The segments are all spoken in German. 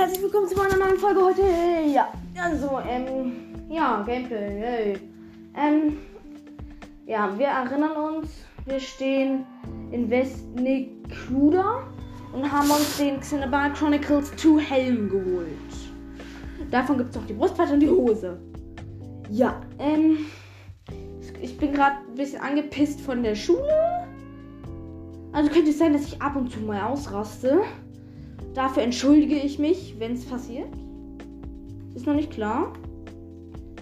herzlich willkommen zu einer neuen Folge heute. Ja, also, ähm, ja, Gameplay. Hey. Ähm, ja, wir erinnern uns, wir stehen in Westnicluda und haben uns den Xenobar Chronicles 2 Helm geholt. Davon gibt es auch die Brustplatte und die Hose. Ja, ähm, ich bin gerade ein bisschen angepisst von der Schule. Also könnte es sein, dass ich ab und zu mal ausraste. Dafür entschuldige ich mich, wenn es passiert. Ist noch nicht klar.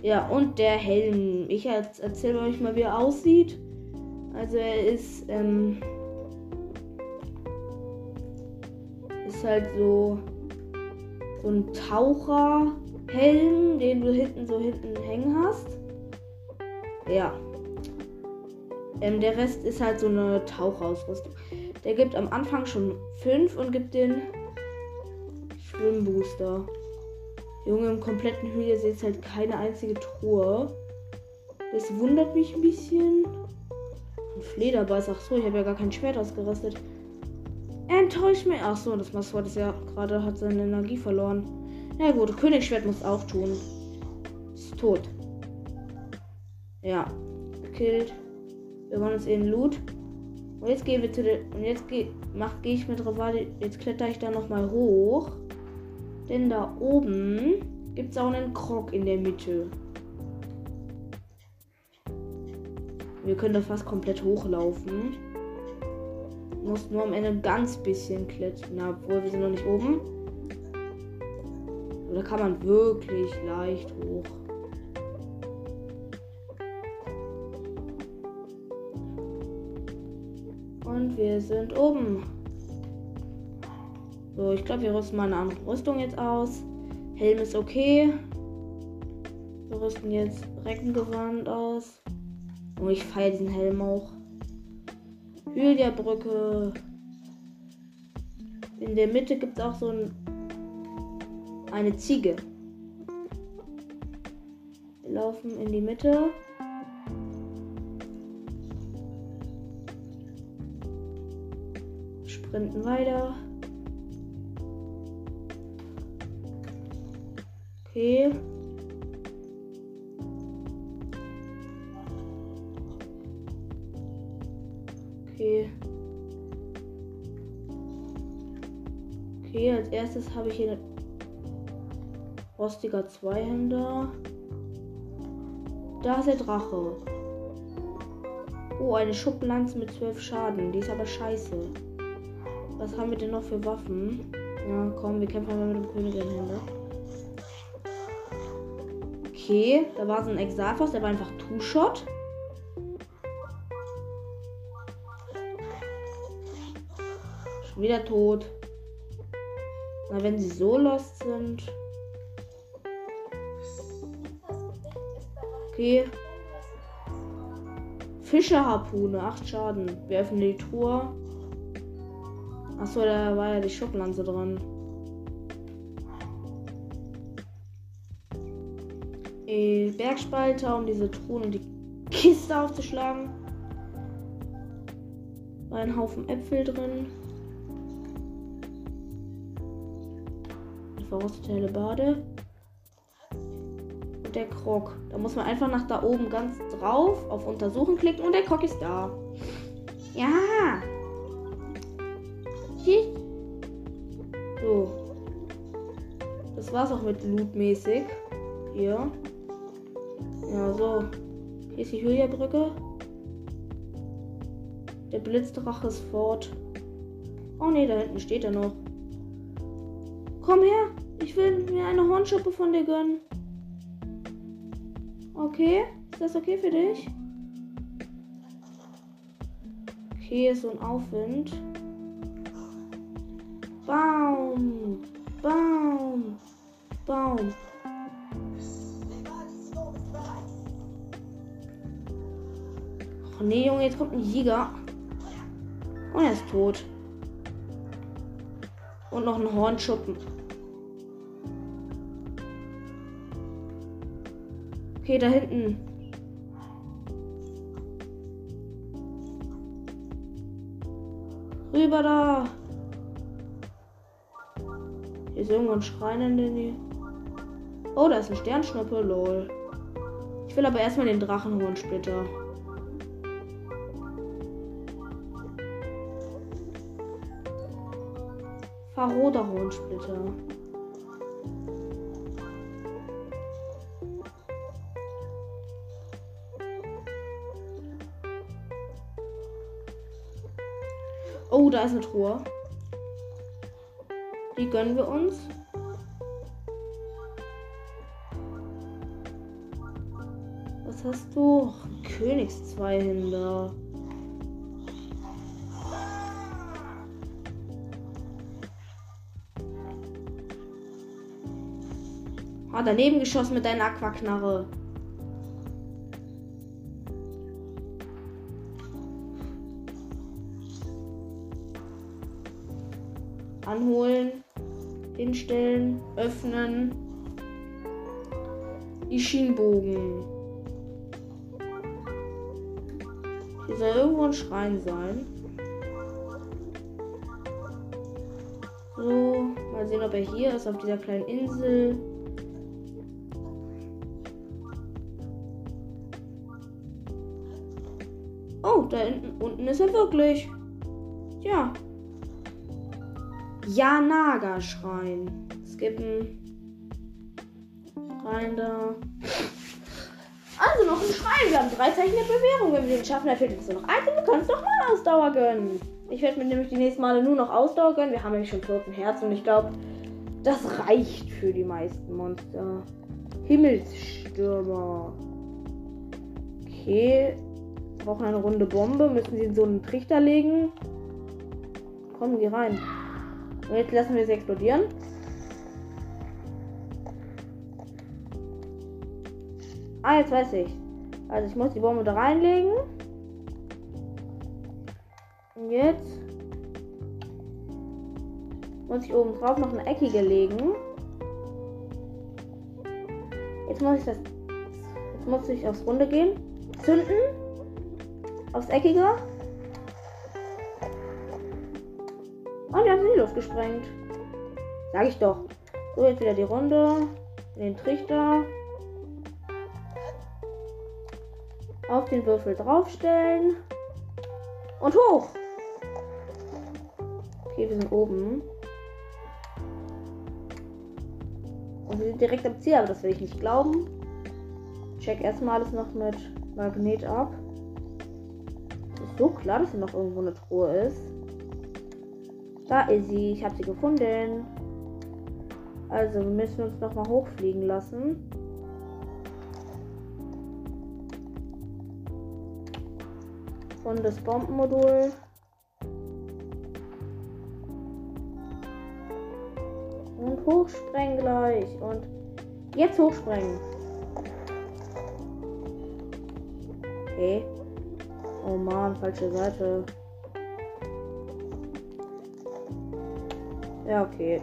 Ja, und der Helm. Ich erzähle euch mal, wie er aussieht. Also er ist, ähm, ist halt so, so ein Taucherhelm, den du hinten so hinten hängen hast. Ja. Ähm, der Rest ist halt so eine Tauchausrüstung. Der gibt am Anfang schon 5 und gibt den Schwimmbooster. Junge, im kompletten Höhle ist jetzt halt keine einzige Truhe. Das wundert mich ein bisschen. Ein Flederbeiß. Ach so, ich habe ja gar kein Schwert ausgerüstet. Enttäuscht mich. Ach so, das Masswort ist ja gerade hat seine Energie verloren. Na gut, Königsschwert muss auch tun. Ist tot. Ja. Gekillt. Wir wollen uns in Loot. Und jetzt gehen wir zu der. Und jetzt gehe gehe ich mit Ravadi. Jetzt kletter ich da nochmal hoch. Denn da oben gibt es auch einen Krog in der Mitte. Wir können da fast komplett hochlaufen. Muss nur am Ende ganz bisschen klettern. Obwohl wir sind noch nicht oben. Da kann man wirklich leicht hoch. Und wir sind oben. So, ich glaube, wir rüsten mal eine andere Rüstung jetzt aus. Helm ist okay. Wir rüsten jetzt Reckengewand aus. Und ich feiere diesen Helm auch. Hylia-Brücke. In der Mitte gibt es auch so ein, eine Ziege. Wir laufen in die Mitte. Sprinten weiter. Okay. Okay. Okay, als erstes habe ich hier eine rostiger Zweihänder. Da ist der Drache. Oh, eine Schublanze mit 12 Schaden. Die ist aber scheiße. Was haben wir denn noch für Waffen? Ja, komm, wir kämpfen mal mit dem Königin-Händer. Okay, da war so ein Exalfos, der war einfach Two-Shot. Schon wieder tot. Na, wenn sie so lost sind. Okay. Fischerharpune, 8 Schaden. Wir öffnen die Truhe. Achso, da war ja die Schublanze dran. Bergspalter, um diese Truhen und die Kiste aufzuschlagen. War ein Haufen Äpfel drin. Eine verrostete helle Bade. Und der Krog. Da muss man einfach nach da oben ganz drauf auf Untersuchen klicken und der Krog ist da. Ja. So. Das war's auch mit Loot-mäßig. Hier. Ja, so. Hier ist die Hylia-Brücke. Der Blitzdrache ist fort. Oh ne, da hinten steht er noch. Komm her, ich will mir eine Hornschuppe von dir gönnen. Okay, ist das okay für dich? Okay, ist so ein Aufwind. Baum, Baum, Baum. Oh nee, Junge, jetzt kommt ein Jäger. Und er ist tot. Und noch ein Hornschuppen. Okay, da hinten. Rüber da. Hier ist irgendwo ein Schrein in der Nähe. Oh, da ist ein Sternschnuppe, lol. Ich will aber erstmal den Drachenhohensplitter. Faroder Hohensplitter. Oh, da ist eine Truhe. Die gönnen wir uns. Was hast du? Königszweihinder. Ah, daneben geschossen mit deiner Aquaknarre. Anholen, hinstellen, öffnen. Die Schienenbogen. Hier soll irgendwo ein Schrein sein. So, mal sehen, ob er hier ist, auf dieser kleinen Insel. Da unten ist er wirklich. Ja. Janaga-Schrein. Skippen. Rein da. Also noch ein Schrein. Wir haben drei Zeichen der Bewährung. Wenn wir den schaffen, fehlt uns noch eins und wir können es noch mal Ausdauer gönnen. Ich werde mir nämlich die nächsten Male nur noch Ausdauer gönnen. Wir haben nämlich schon 14 Herzen und ich glaube, das reicht für die meisten Monster. Himmelsstürmer. Okay. Brauchen eine runde Bombe. Müssen sie in so einen Trichter legen. Kommen, geh rein. Und jetzt lassen wir sie explodieren. Ah, jetzt weiß ich. Also ich muss die Bombe da reinlegen. Und jetzt muss ich oben drauf noch eine eckige legen. Jetzt muss ich das. Jetzt muss ich aufs Runde gehen. Zünden. Aufs Eckige. Und wir haben sie in die Luft gesprengt. Sag ich doch. So, jetzt wieder die Runde. In den Trichter. Auf den Würfel draufstellen. Und hoch. Okay, wir sind oben. Und wir sind direkt am Ziel, aber das will ich nicht glauben. Check erstmal alles noch mit Magnet ab. So klar, dass hier noch irgendwo eine Truhe ist. Da ist sie. Ich habe sie gefunden. Also müssen wir uns noch mal hochfliegen lassen. Und das Bombenmodul. Und hochsprengen gleich. Und jetzt hochsprengen. Okay. Oh man, falsche Seite. Ja, okay.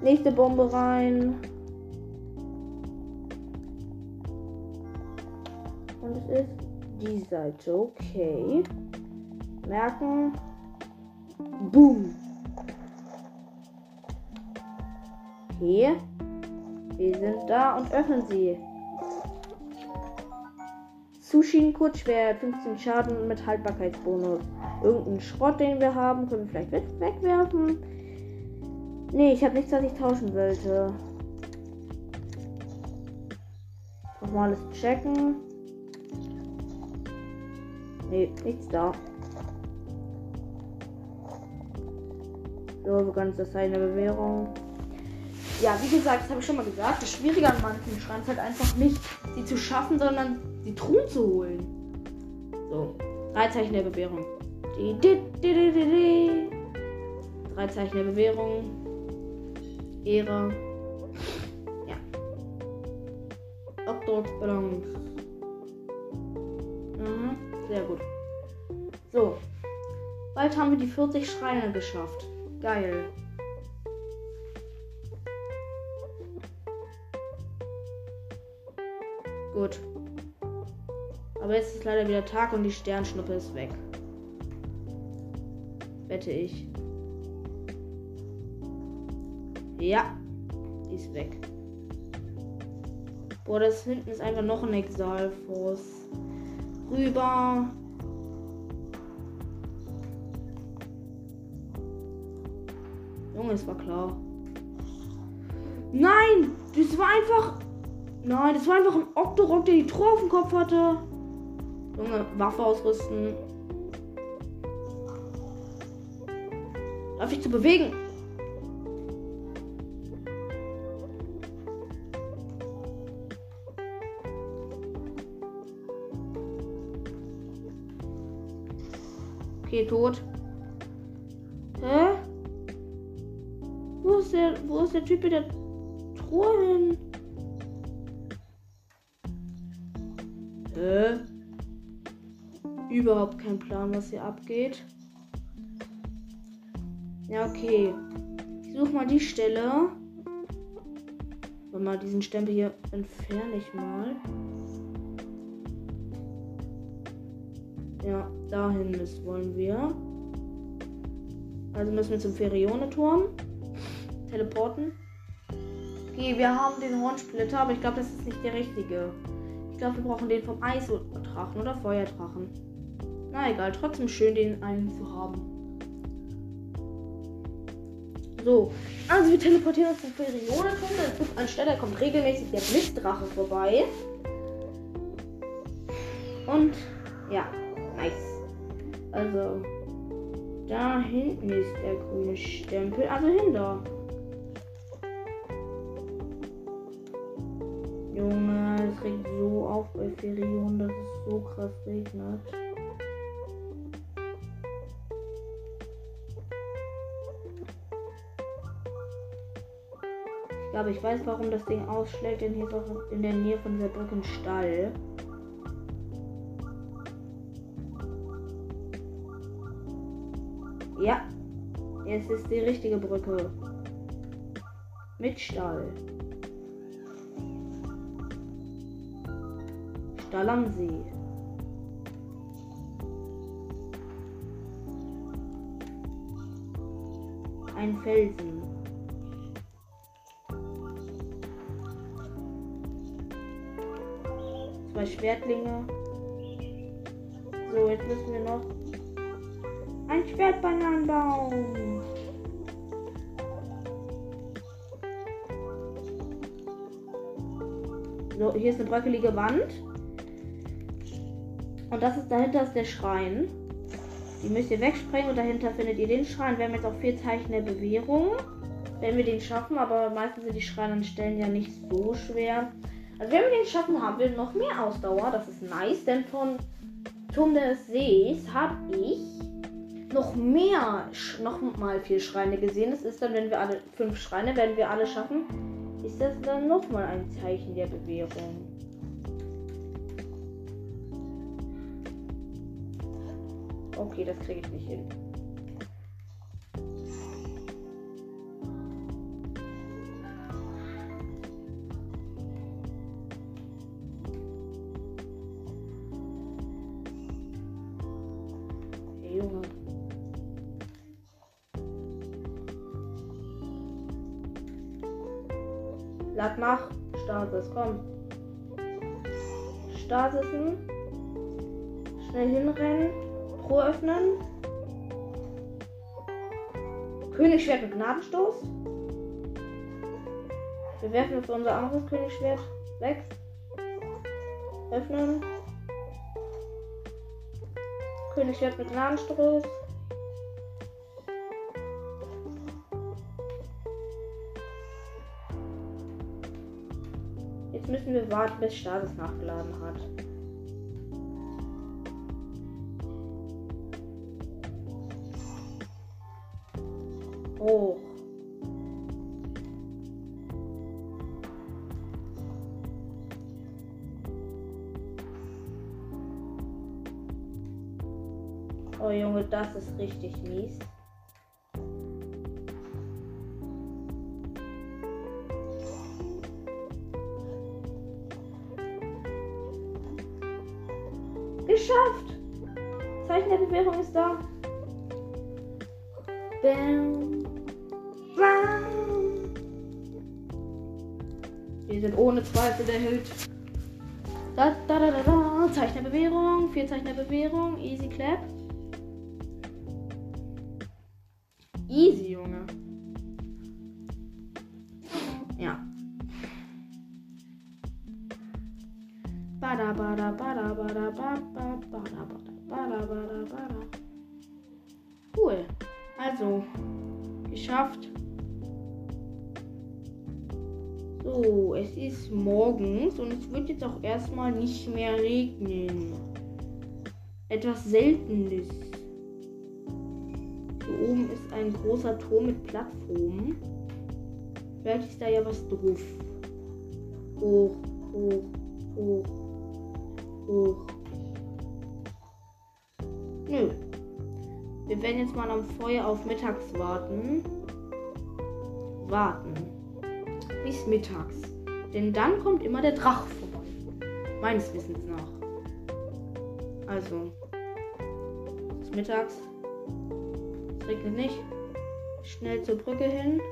Nächste Bombe rein. Und es ist die Seite. Okay. Merken. Boom. Okay. Wir sind da und öffnen sie. Sushin Kurzschwert, 15 Schaden mit Haltbarkeitsbonus. Irgendeinen Schrott, den wir haben, können wir vielleicht wegwerfen. Nee, ich habe nichts, was ich tauschen wollte. Nochmal alles checken. Nee, nichts da. So, ganz das eine Bewährung. Ja, wie gesagt, das habe ich schon mal gesagt. Das Schwierige an manchen Schreien ist halt einfach nicht, sie zu schaffen, sondern die Truhen zu holen. So, drei Zeichen der Bewährung. Drei Zeichen der Bewährung. Ehre. Ja. Obdrucksballons. Mhm, sehr gut. So. Bald haben wir die 40 Schreine geschafft. Geil. Gut. Aber jetzt ist leider wieder Tag und die Sternschnuppe ist weg. Wette ich. Ja, die ist weg. Boah, das hinten ist einfach noch ein Exalfos. Rüber. Junge, es war klar. Nein! Das war einfach. Nein, das war einfach ein Octorok, der die Truhe auf dem Kopf hatte. Junge, Waffe ausrüsten. Darf ich zu bewegen? Okay, tot. Hä? Wo ist der, wo ist der Typ mit der Truhe hin? Hä? Überhaupt kein Plan, was hier abgeht. Ja, okay. Ich suche mal die Stelle. Warte mal, diesen Stempel hier entferne ich mal. Ja, dahin müssen wollen wir. Also müssen wir zum Ferione-Turm. Teleporten. Okay, wir haben den Hornsplitter, aber ich glaube, das ist nicht der richtige. Ich glaube, wir brauchen den vom Eisdrachen oder Feuerdrachen. Na egal, trotzdem schön, den einen zu haben. So, also wir teleportieren uns zum Ferione-Turm. Anstelle kommt regelmäßig der Blitzdrache vorbei. Und ja, Nice. Also, da hinten ist der grüne Stempel. Also hinter. Junge, es regt so auf bei Ferion, dass es so krass regnet. Ich glaube, ich weiß, warum das Ding ausschlägt, denn hier ist auch in der Nähe von dieser Brücke ein Stall. Ja, es ist die richtige Brücke. Mit Stall. Stall am See. Ein Felsen. Zwei Schwertlinge. So, jetzt müssen wir noch ein Schwertbananenbaum. So, hier ist eine bröckelige Wand. Und das ist dahinter ist der Schrein. Die müsst ihr wegsprengen und dahinter findet ihr den Schrein. Wir haben jetzt auch vier Zeichen der Bewährung. Wenn wir den schaffen, aber meistens sind die Schreine an Stellen ja nicht so schwer. Also wenn wir den schaffen, haben wir noch mehr Ausdauer. Das ist nice, denn von Turm des Sees habe ich noch mehr, noch mal vier Schreine gesehen. Das ist dann, wenn wir alle fünf Schreine, werden wir alle schaffen, ist das dann noch mal ein Zeichen der Bewährung. Okay, das kriege ich nicht hin. Schnell hinrennen. Pro öffnen. Königsschwert mit Gnadenstoß. Wir werfen für unser anderes Königsschwert weg. Öffnen. Königsschwert mit Gnadenstoß. Jetzt müssen wir warten, bis Status nachgeladen hat. Oh Junge, das ist richtig mies. Geschafft! Zeichen der Bewährung ist da. Bam. Bam. Wir sind ohne Zweifel der Held. Da, da, da, da, da. Zeichnerbewährung. Vier Zeichnerbewährung. Easy Clap. Etwas Seltenes. Hier oben ist ein großer Turm mit Plattformen. Vielleicht ist da ja was drauf. Hoch, hoch, hoch, hoch. Nö. Wir werden jetzt mal am Feuer auf mittags warten. Warten bis mittags. Denn dann kommt immer der Drache vorbei. Meines Wissens nach. Also. Mittags. Es regnet nicht. Schnell zur Brücke hin.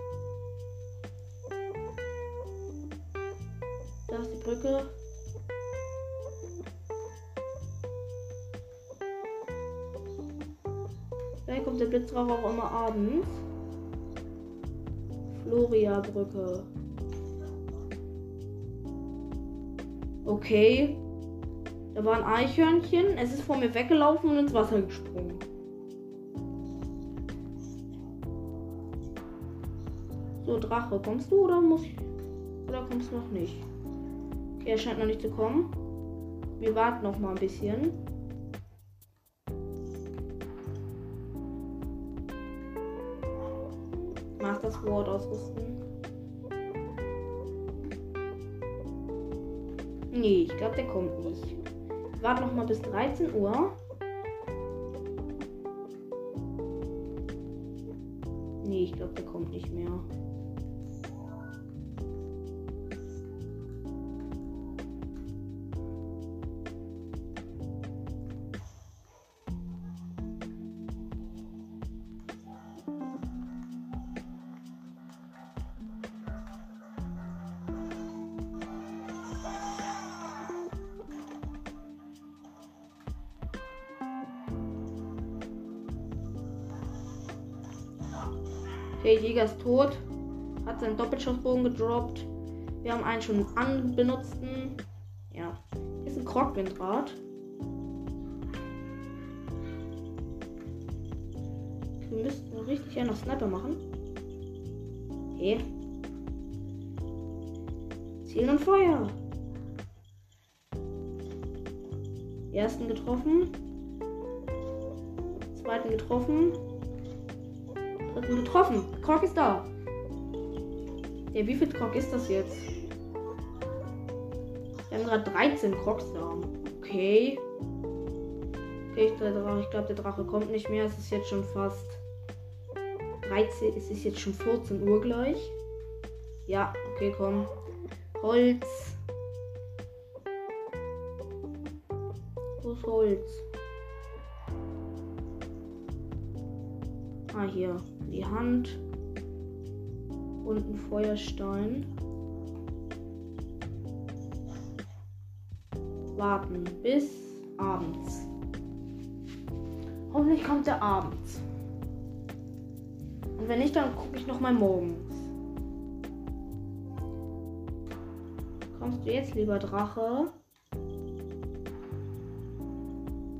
Da ist die Brücke. Vielleicht kommt der Blitzrauch auch immer abends. Floria-Brücke. Okay. Da war ein Eichhörnchen. Es ist vor mir weggelaufen und ins Wasser gesprungen. So, Drache, kommst du oder muss ich. Oder kommst du noch nicht? Okay, er scheint noch nicht zu kommen. Wir warten noch mal ein bisschen. Master Sword ausrüsten. Nee, ich glaube, der kommt nicht. Warte noch mal bis 13 Uhr. Nee, ich glaube, der kommt nicht mehr. Jäger ist tot. Hat seinen Doppelschussbogen gedroppt. Wir haben einen schon anbenutzten. Ja. Hier ist ein Krogwindrad. Wir müssten richtig ja noch Sniper machen. Okay. Ziel und Feuer. Ersten getroffen. Zweiten getroffen. Getroffen. Krog ist da. Ja, wie viel Krog ist das jetzt? Wir haben gerade 13 Krogs da. Okay. Okay, ich glaube, glaub, der Drache kommt nicht mehr. Es ist jetzt schon fast 13. Es ist jetzt schon 14 Uhr gleich. Ja, okay, komm. Holz. Wo ist Holz? Ah, hier die Hand und ein Feuerstein. Warten bis abends. Hoffentlich kommt er abends. Und wenn nicht, dann gucke ich noch mal morgens. Kommst du jetzt, lieber Drache?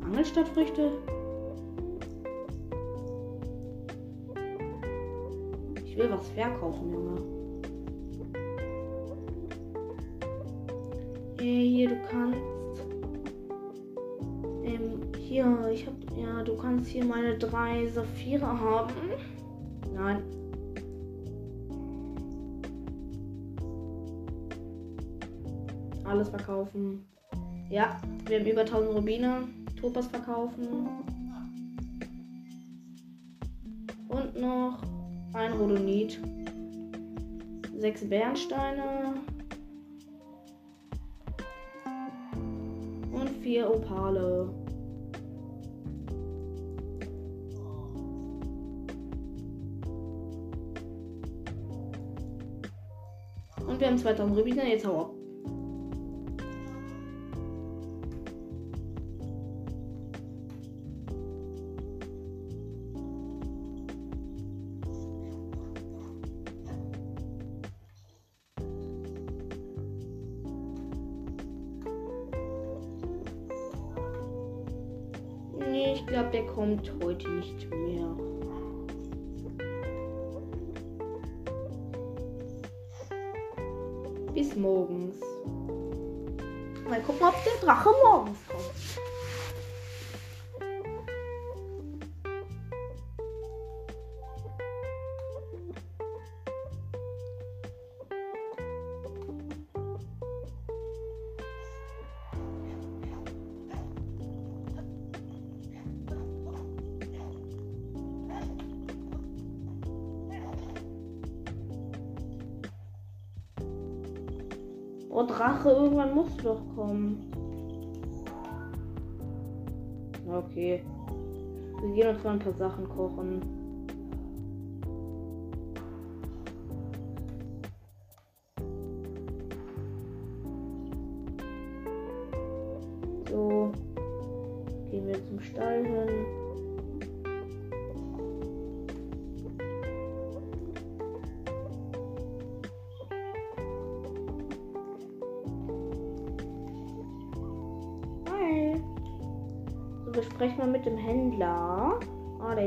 Angelstadtfrüchte? Will was verkaufen, Junge. Hey, hier, du kannst. Ähm, hier, ich hab. Ja, du kannst hier meine drei Saphire haben. Nein. Alles verkaufen. Ja, wir haben über 1000 Rubine. Topas verkaufen. Und noch ein Rodonit, sechs Bernsteine und vier Opale. Und wir haben 2000 Rubine. Jetzt hau ab. Kommt heute nicht mehr. Bis morgens. Mal gucken, ob der Drache morgens Drache, irgendwann musst du doch kommen. Okay. Wir gehen uns mal ein paar Sachen kochen.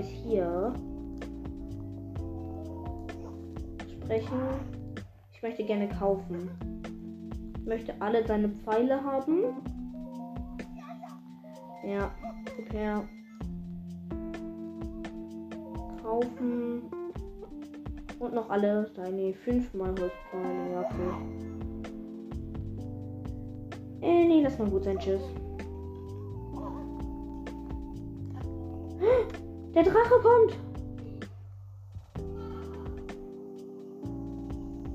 Ist hier. Sprechen. Ich möchte gerne kaufen. Ich möchte alle deine Pfeile haben. Ja, her. Kaufen. Und noch alle deine fünfmal Holzpfeile. Ja, okay. Äh, nee, lass mal gut sein. Tschüss. Drache kommt.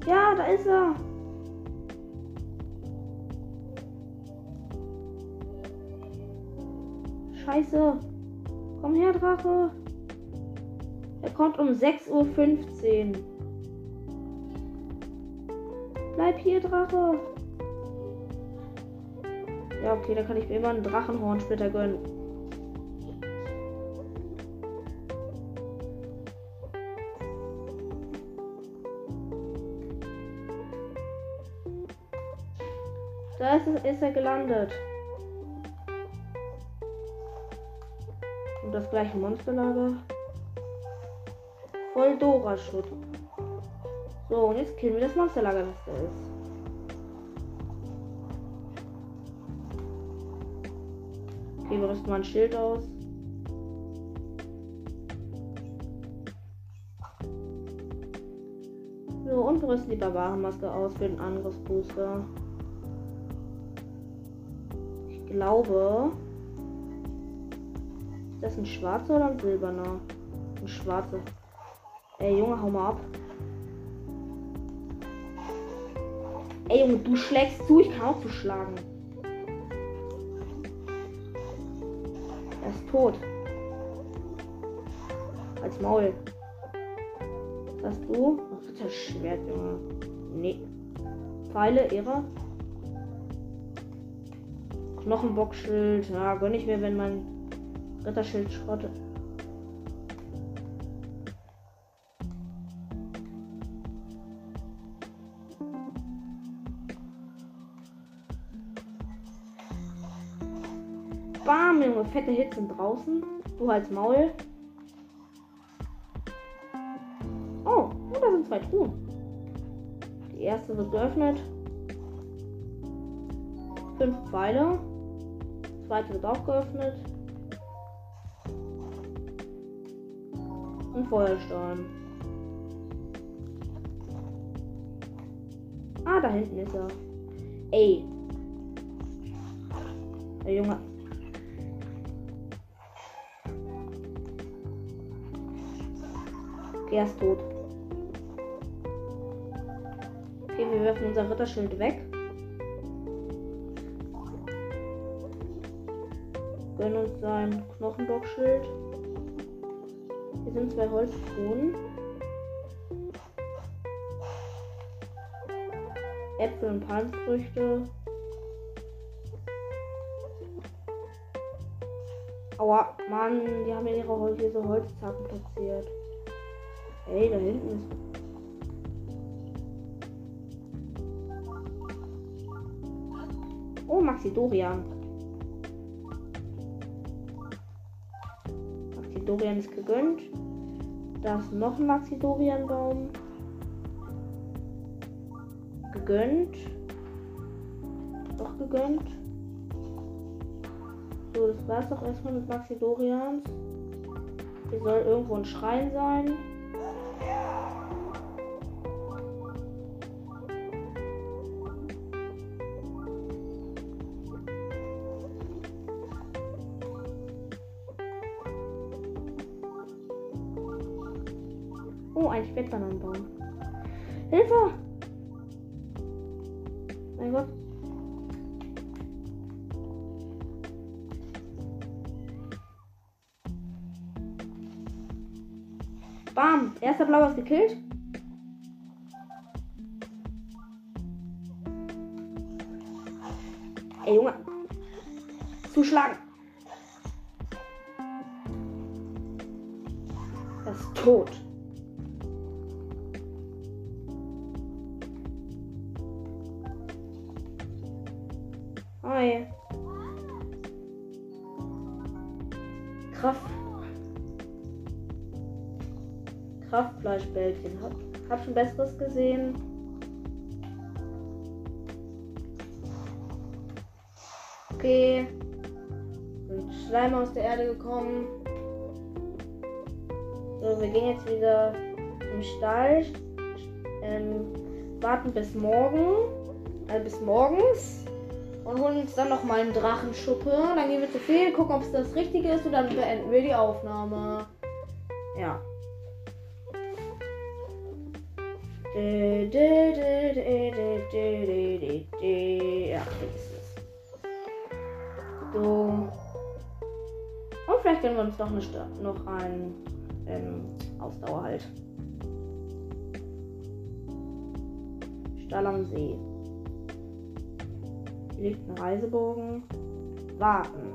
Ja, da ist er. Scheiße. Komm her, Drache. Er kommt um 6.15 Uhr. Bleib hier, Drache. Ja, okay, da kann ich mir immer einen Drachenhornsplitter gönnen. Da ist, es, ist er gelandet. Und das gleiche Monsterlager. Voll Dora-Schutt. So, und jetzt killen wir das Monsterlager, das da ist. Okay, wir rüsten mal ein Schild aus. So, und wir rüsten die Barbarenmaske aus für den Angriffsbooster. Glaube. Ist das ein schwarzer oder ein silberner? Ein schwarzer. Ey, Junge, hau mal ab. Ey, Junge, du schlägst zu, ich kann auch zuschlagen. Er ist tot. Als Maul. Was hast du? Ach, das Schwert, Junge. Nee. Pfeile, Ehre. Knochenbockschild. Ja, gönn ich mir, wenn mein Ritterschild schrottet. Bam, Junge, fette Hits sind draußen. Du als Maul. Oh, da sind zwei Truhen. Die erste wird geöffnet. Fünf Pfeile. Zweite wird auch geöffnet. Und Feuerstein. Ah, da hinten ist er. Ey. Der Junge. Okay, er ist tot. Okay, wir werfen unser Ritterschild weg. Gönnen uns sein Knochenbockschild. Hier sind zwei Holztruhen. Äpfel und Palmfrüchte. Aua, Mann, die haben ja ihre Hol hier so Holzzacken platziert. Ey, da hinten ist. Oh, Maxi Dorian. Dorian ist gegönnt. Da ist noch ein Maxi Dorian Baum. Gegönnt. Doch gegönnt. So, das war's doch erstmal mit Maxi Dorians. Hier soll irgendwo ein Schrein sein. Spätbananenbaum. Hilfe! Mein Gott. Bam! Erster Blauer ist gekillt. Kraftfleischbällchen. Hab, hab schon Besseres gesehen. Okay. Sind Schleim aus der Erde gekommen. So, wir gehen jetzt wieder im Stall. Ähm, warten bis morgen. Also bis morgens. Und holen uns dann noch mal einen Drachenschuppe. Dann gehen wir zu viel, gucken, ob es das Richtige ist und dann beenden wir die Aufnahme. Ja. Ja. So. Und vielleicht gönnen wir uns noch, eine Sta noch ein ähm, Ausdauer halt. Stall am See. Hier liegt ein Reisebogen. Warten.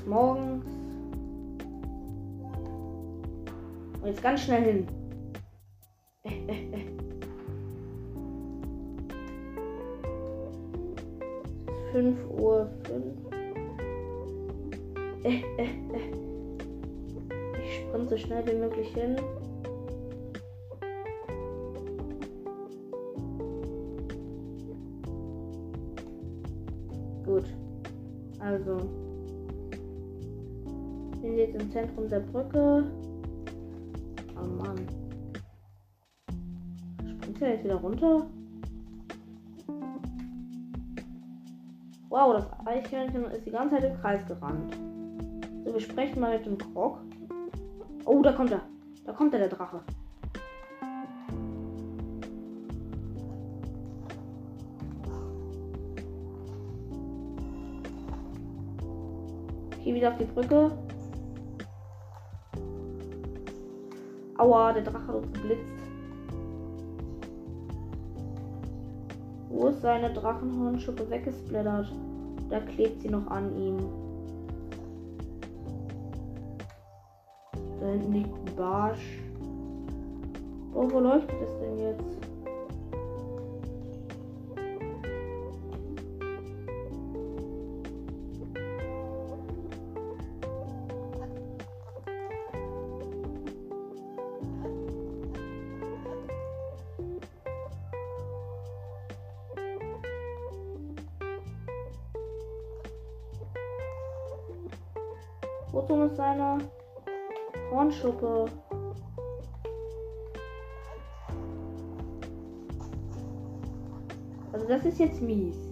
Bis morgens. Und jetzt ganz schnell hin. Fünf Uhr fünf. Ich sprinte so schnell wie möglich hin. Gut. Also. Zentrum der Brücke. Oh Mann. Springt er jetzt wieder runter? Wow, das Eichhörnchen ist die ganze Zeit im Kreis gerannt. So, wir sprechen mal mit dem Krog. Oh, da kommt er. Da kommt er, der Drache. Geh wieder auf die Brücke. Aua, der Drache hat uns geblitzt. Wo ist seine Drachenhornschuppe weggesplattert? Da klebt sie noch an ihm. Da hinten liegt ein Barsch. Oh, wo leuchtet es denn jetzt? Wozu ist seine Hornschuppe? Also das ist jetzt mies.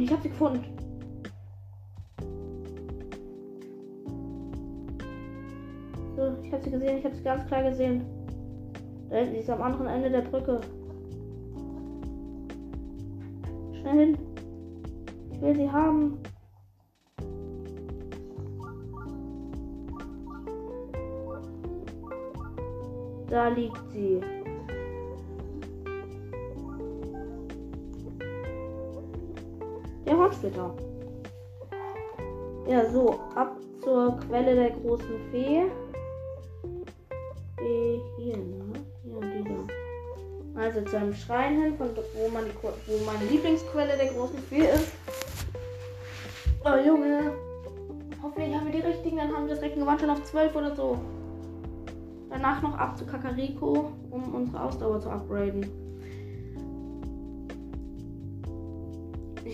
Hinten. Ich hab sie gefunden. So, ich hab sie gesehen, ich hab sie ganz klar gesehen. Da hinten, sie ist am anderen Ende der Brücke. Schnell hin. Ich will sie haben. Da liegt sie. Hornsplitter. Ja, so, ab zur Quelle der großen Fee. Äh, hier, ne? Hier, dieser. Also zu einem Schrein hin, von wo, man die, wo meine Lieblingsquelle der großen Fee ist. Oh, Junge. Hoffentlich haben wir die richtigen, dann haben wir das Reckengewand schon auf 12 oder so. Danach noch ab zu Kakariko, um unsere Ausdauer zu upgraden.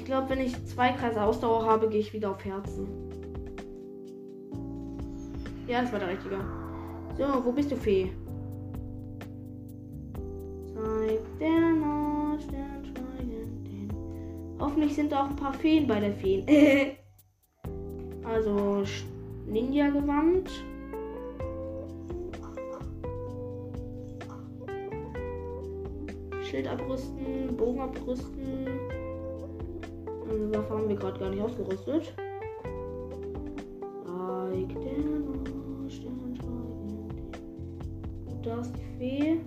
Glaube, wenn ich zwei Kreise Ausdauer habe, gehe ich wieder auf Herzen. Ja, das war der richtige. So, wo bist du, Fee? Zeig der Nordstern. Hoffentlich sind da auch ein paar Feen bei der Feen. also, Ninja-Gewand. Schild abrüsten, Bogen abrüsten. Waffe haben wir gerade gar nicht ausgerüstet. Da ist die Fee.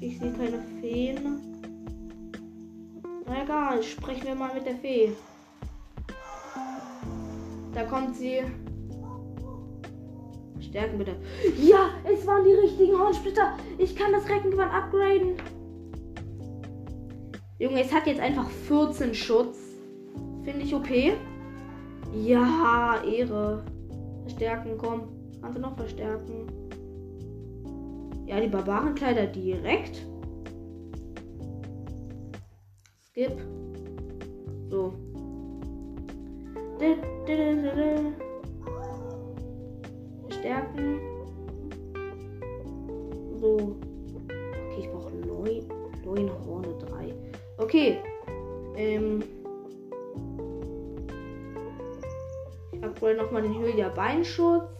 Ich sehe keine Feen. Egal, sprechen wir mal mit der Fee. Da kommt sie. Stärken bitte. Ja, es waren die richtigen Hornsplitter. Ich kann das Reckengewand upgraden. Junge, es hat jetzt einfach 14 Schutz. Finde ich OP. Ja, Ehre. Verstärken, komm. Kannst du noch verstärken? Ja, die Barbarenkleider direkt. Skip. So. Stärken. So. Okay, ich brauche neun, neun Horne 3. Okay. Ähm. Ich upgrade nochmal den Hylia Beinschutz.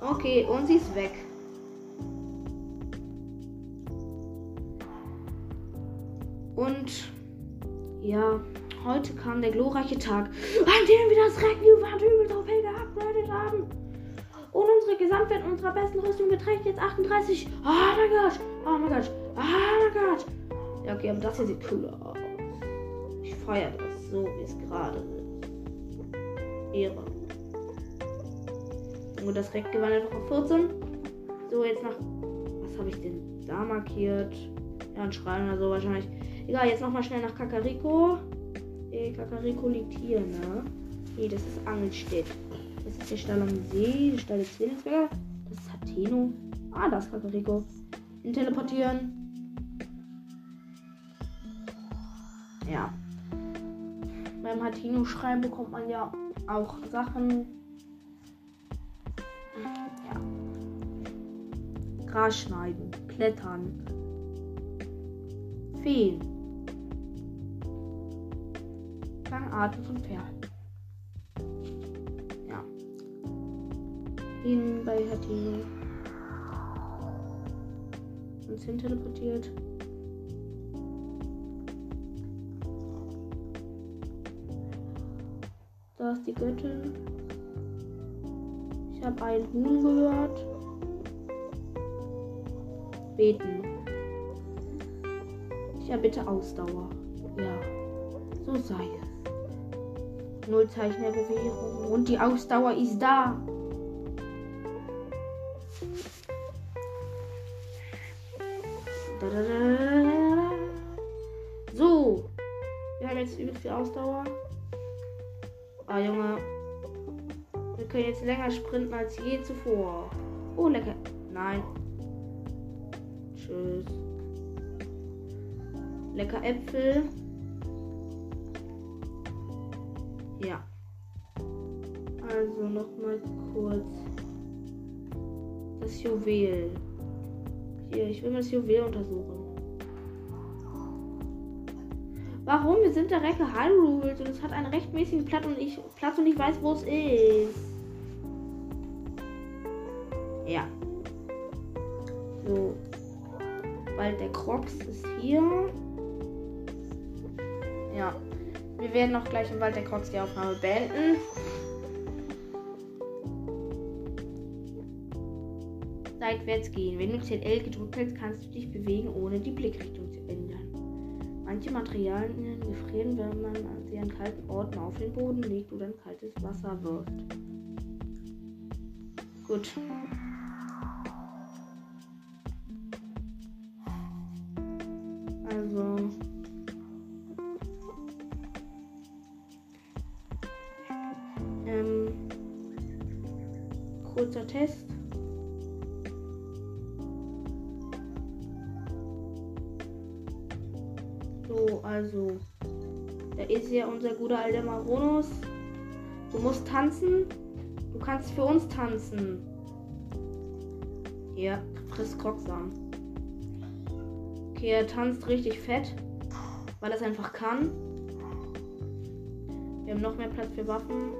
Okay, und sie ist weg. Und ja, heute kam der glorreiche Tag, an dem wir das Reckengewand übel auf geupgradet haben. Und unsere Gesamtwert unserer besten Rüstung beträgt jetzt 38. Oh mein Gott, oh mein Gott, oh mein Gott. Ja, okay, aber das hier sieht cool aus. Ich feiere das so, wie es gerade ist. Ehre. Und das Reckengewand einfach auf 14. So, jetzt nach. Was habe ich denn da markiert? Ja, ein Schrein oder so wahrscheinlich. Egal, jetzt nochmal schnell nach Kakariko. Äh, Kakariko liegt hier, ne? Nee, das ist Angelstedt. Das ist der Stall am See, der Stall des Zwillingsberger. Das ist Hateno. Ah, das ist Kakariko. In teleportieren. Beim Hatino schreiben bekommt man ja auch Sachen. Ja. Gras schneiden, klettern, Feen. Gangarten von Pferden. Ja. Ihn bei Hatino. Uns hin teleportiert. Da ist die Göttin. Ich habe einen Huhn gehört. Beten. Ja, bitte Ausdauer. Ja, so sei es. Null Zeichen der Bewegung. Und die Ausdauer ist da. Jetzt länger sprinten als je zuvor. Oh, lecker. Nein. Tschüss. Lecker Äpfel. Ja. Also noch mal kurz das Juwel. Hier, ich will mal das Juwel untersuchen. Warum? Wir sind der Recke Hyrule und es hat einen rechtmäßigen Platz und ich Platz und ich weiß, wo es ist. Ja. So. Weil der Crocs ist hier. Ja. Wir werden noch gleich im Wald der Crocs die Aufnahme beenden. Seitwärts gehen. Wenn du ZL gedrückt hältst, kannst du dich bewegen, ohne die Blickrichtung zu ändern. Manche Materialien gefrieren, wenn man sie an kalten Orten auf den Boden legt oder in kaltes Wasser wirft. Gut. Tanzen. Hier, friss Krocksam. Okay, er tanzt richtig fett, weil er es einfach kann. Wir haben noch mehr Platz für Waffen.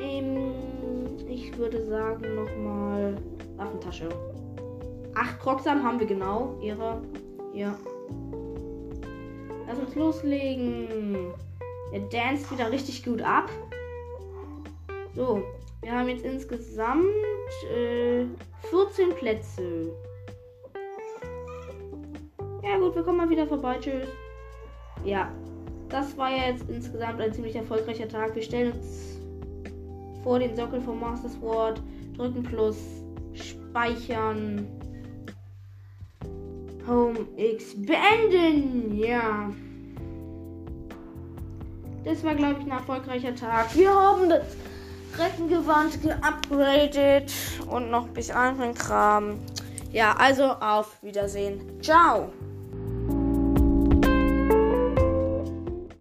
Ähm, ich würde sagen nochmal Waffentasche. Acht Krocksam haben wir genau. Ihre. Ja. Lass uns loslegen. Er danced wieder richtig gut ab. So, wir haben jetzt insgesamt äh, 14 Plätze. Ja gut, wir kommen mal wieder vorbei. Tschüss. Ja, das war ja jetzt insgesamt ein ziemlich erfolgreicher Tag. Wir stellen uns vor den Sockel vom Master Sword, drücken Plus, speichern. Home X beenden. Ja. Das war, glaube ich, ein erfolgreicher Tag. Wir haben das Reckengewand geupgradet und noch ein bisschen anderen Kram. Ja, also auf Wiedersehen. Ciao.